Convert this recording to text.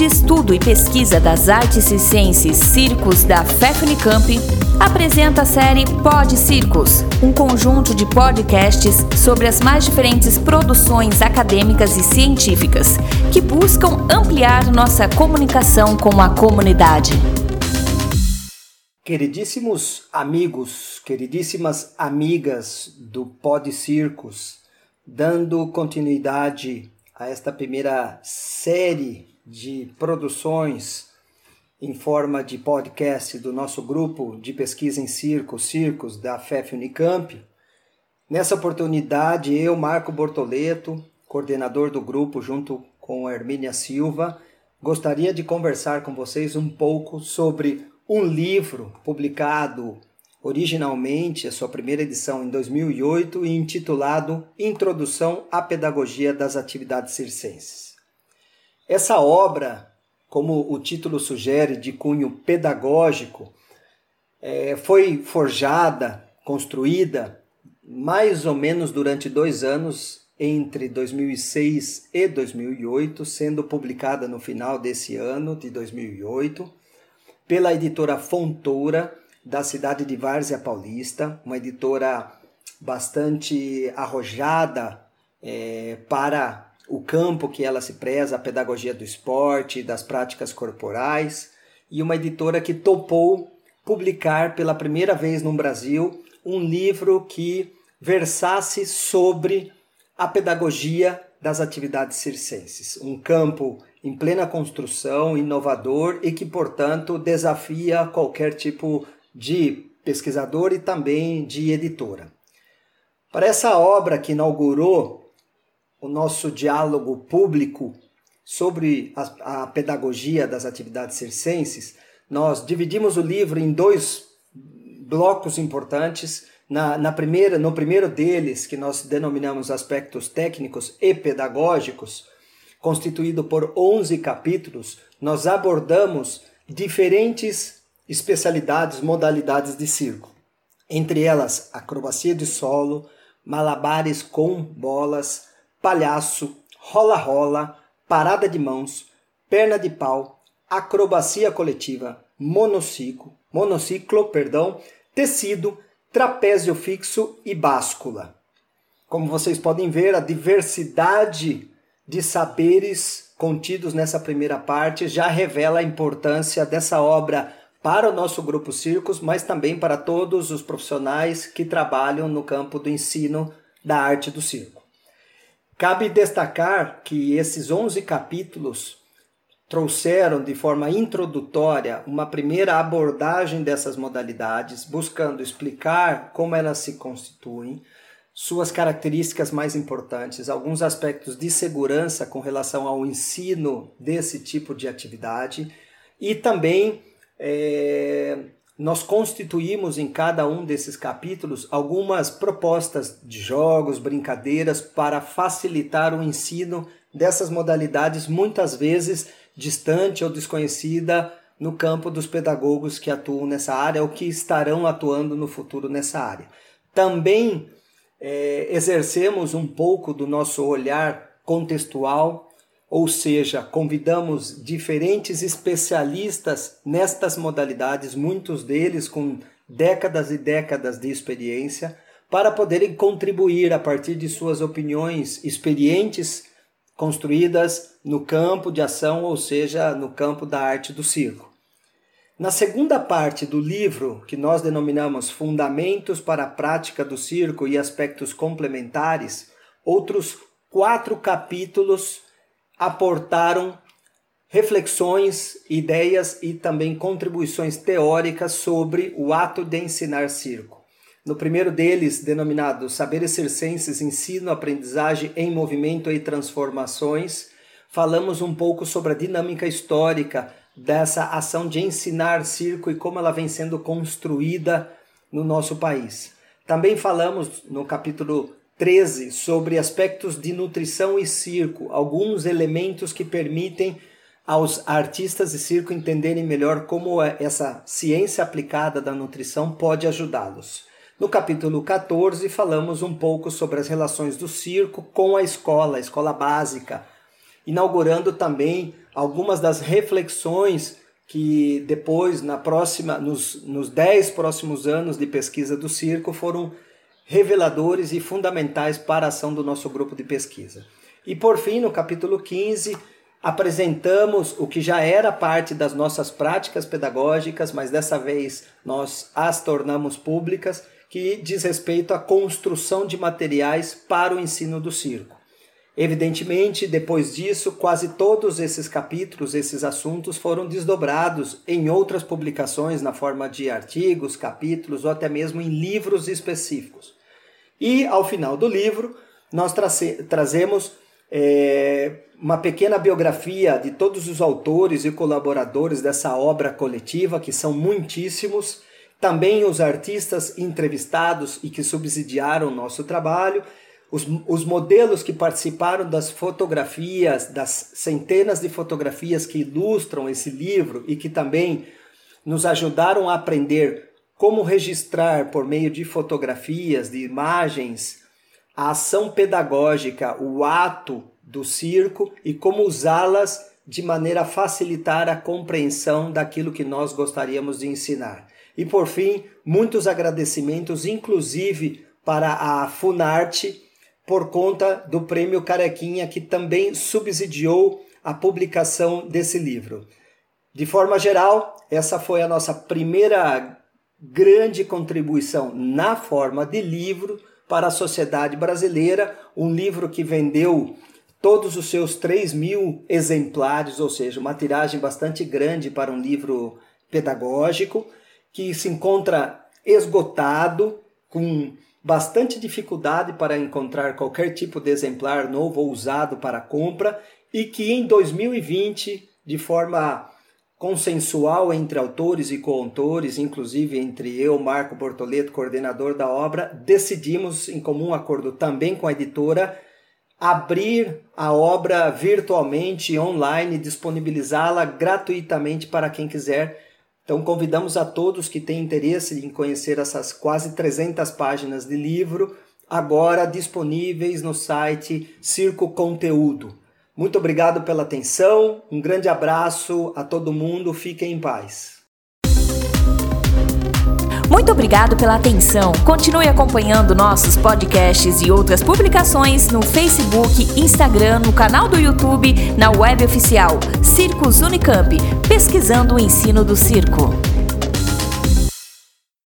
de Estudo e Pesquisa das Artes Circenses Circos da FEFNICAMP apresenta a série Pod Circos, um conjunto de podcasts sobre as mais diferentes produções acadêmicas e científicas que buscam ampliar nossa comunicação com a comunidade. Queridíssimos amigos, queridíssimas amigas do Pod Circos, dando continuidade a esta primeira série de produções em forma de podcast do nosso grupo de pesquisa em circos, circos da FEF Unicamp. Nessa oportunidade, eu, Marco Bortoleto, coordenador do grupo, junto com a Hermínia Silva, gostaria de conversar com vocês um pouco sobre um livro publicado originalmente, a sua primeira edição em 2008, e intitulado Introdução à Pedagogia das Atividades Circenses. Essa obra, como o título sugere, de cunho pedagógico, é, foi forjada, construída, mais ou menos durante dois anos, entre 2006 e 2008, sendo publicada no final desse ano de 2008, pela editora Fontoura, da cidade de Várzea Paulista, uma editora bastante arrojada é, para o campo que ela se preza, a pedagogia do esporte, das práticas corporais, e uma editora que topou publicar pela primeira vez no Brasil um livro que versasse sobre a pedagogia das atividades circenses, um campo em plena construção, inovador e que, portanto, desafia qualquer tipo de pesquisador e também de editora. Para essa obra que inaugurou o nosso diálogo público sobre a, a pedagogia das atividades circenses, nós dividimos o livro em dois blocos importantes. Na, na, primeira, no primeiro deles, que nós denominamos aspectos técnicos e pedagógicos, constituído por 11 capítulos, nós abordamos diferentes especialidades, modalidades de circo. Entre elas, acrobacia de solo, malabares com bolas, palhaço, rola-rola, parada de mãos, perna de pau, acrobacia coletiva, monociclo, monociclo, perdão, tecido, trapézio fixo e báscula. Como vocês podem ver, a diversidade de saberes contidos nessa primeira parte já revela a importância dessa obra para o nosso grupo Circos, mas também para todos os profissionais que trabalham no campo do ensino da arte do circo. Cabe destacar que esses 11 capítulos trouxeram de forma introdutória uma primeira abordagem dessas modalidades, buscando explicar como elas se constituem, suas características mais importantes, alguns aspectos de segurança com relação ao ensino desse tipo de atividade e também é, nós constituímos em cada um desses capítulos algumas propostas de jogos, brincadeiras para facilitar o ensino dessas modalidades, muitas vezes distante ou desconhecida no campo dos pedagogos que atuam nessa área ou que estarão atuando no futuro nessa área. Também é, exercemos um pouco do nosso olhar contextual ou seja, convidamos diferentes especialistas nestas modalidades, muitos deles com décadas e décadas de experiência, para poderem contribuir a partir de suas opiniões experientes construídas no campo de ação, ou seja, no campo da arte do circo. Na segunda parte do livro, que nós denominamos Fundamentos para a Prática do Circo e Aspectos Complementares, outros quatro capítulos aportaram reflexões, ideias e também contribuições teóricas sobre o ato de ensinar circo. No primeiro deles, denominado Saberes Circenses, Ensino, Aprendizagem em Movimento e Transformações, falamos um pouco sobre a dinâmica histórica dessa ação de ensinar circo e como ela vem sendo construída no nosso país. Também falamos no capítulo 13 sobre aspectos de nutrição e circo, alguns elementos que permitem aos artistas de circo entenderem melhor como é essa ciência aplicada da nutrição pode ajudá-los. No capítulo 14, falamos um pouco sobre as relações do circo com a escola, a escola básica, inaugurando também algumas das reflexões que depois, na próxima, nos, nos dez próximos anos de pesquisa do circo, foram reveladores e fundamentais para a ação do nosso grupo de pesquisa. E por fim, no capítulo 15, apresentamos o que já era parte das nossas práticas pedagógicas, mas dessa vez nós as tornamos públicas, que diz respeito à construção de materiais para o ensino do circo. Evidentemente, depois disso, quase todos esses capítulos, esses assuntos foram desdobrados em outras publicações na forma de artigos, capítulos ou até mesmo em livros específicos. E ao final do livro, nós trazemos é, uma pequena biografia de todos os autores e colaboradores dessa obra coletiva, que são muitíssimos, também os artistas entrevistados e que subsidiaram o nosso trabalho. Os, os modelos que participaram das fotografias, das centenas de fotografias que ilustram esse livro e que também nos ajudaram a aprender como registrar por meio de fotografias, de imagens, a ação pedagógica, o ato do circo e como usá-las de maneira a facilitar a compreensão daquilo que nós gostaríamos de ensinar. E por fim, muitos agradecimentos, inclusive para a Funarte, por conta do prêmio Carequinha, que também subsidiou a publicação desse livro. De forma geral, essa foi a nossa primeira grande contribuição na forma de livro para a sociedade brasileira, um livro que vendeu todos os seus 3 mil exemplares, ou seja, uma tiragem bastante grande para um livro pedagógico, que se encontra esgotado, com bastante dificuldade para encontrar qualquer tipo de exemplar novo ou usado para compra e que em 2020, de forma consensual entre autores e coautores, inclusive entre eu, Marco Bortoleto, coordenador da obra, decidimos, em comum acordo também com a editora, abrir a obra virtualmente, online, disponibilizá-la gratuitamente para quem quiser então convidamos a todos que têm interesse em conhecer essas quase 300 páginas de livro, agora disponíveis no site Circo Conteúdo. Muito obrigado pela atenção, um grande abraço a todo mundo, fiquem em paz. Muito obrigado pela atenção. Continue acompanhando nossos podcasts e outras publicações no Facebook, Instagram, no canal do YouTube, na web oficial Circos Unicamp, pesquisando o ensino do circo.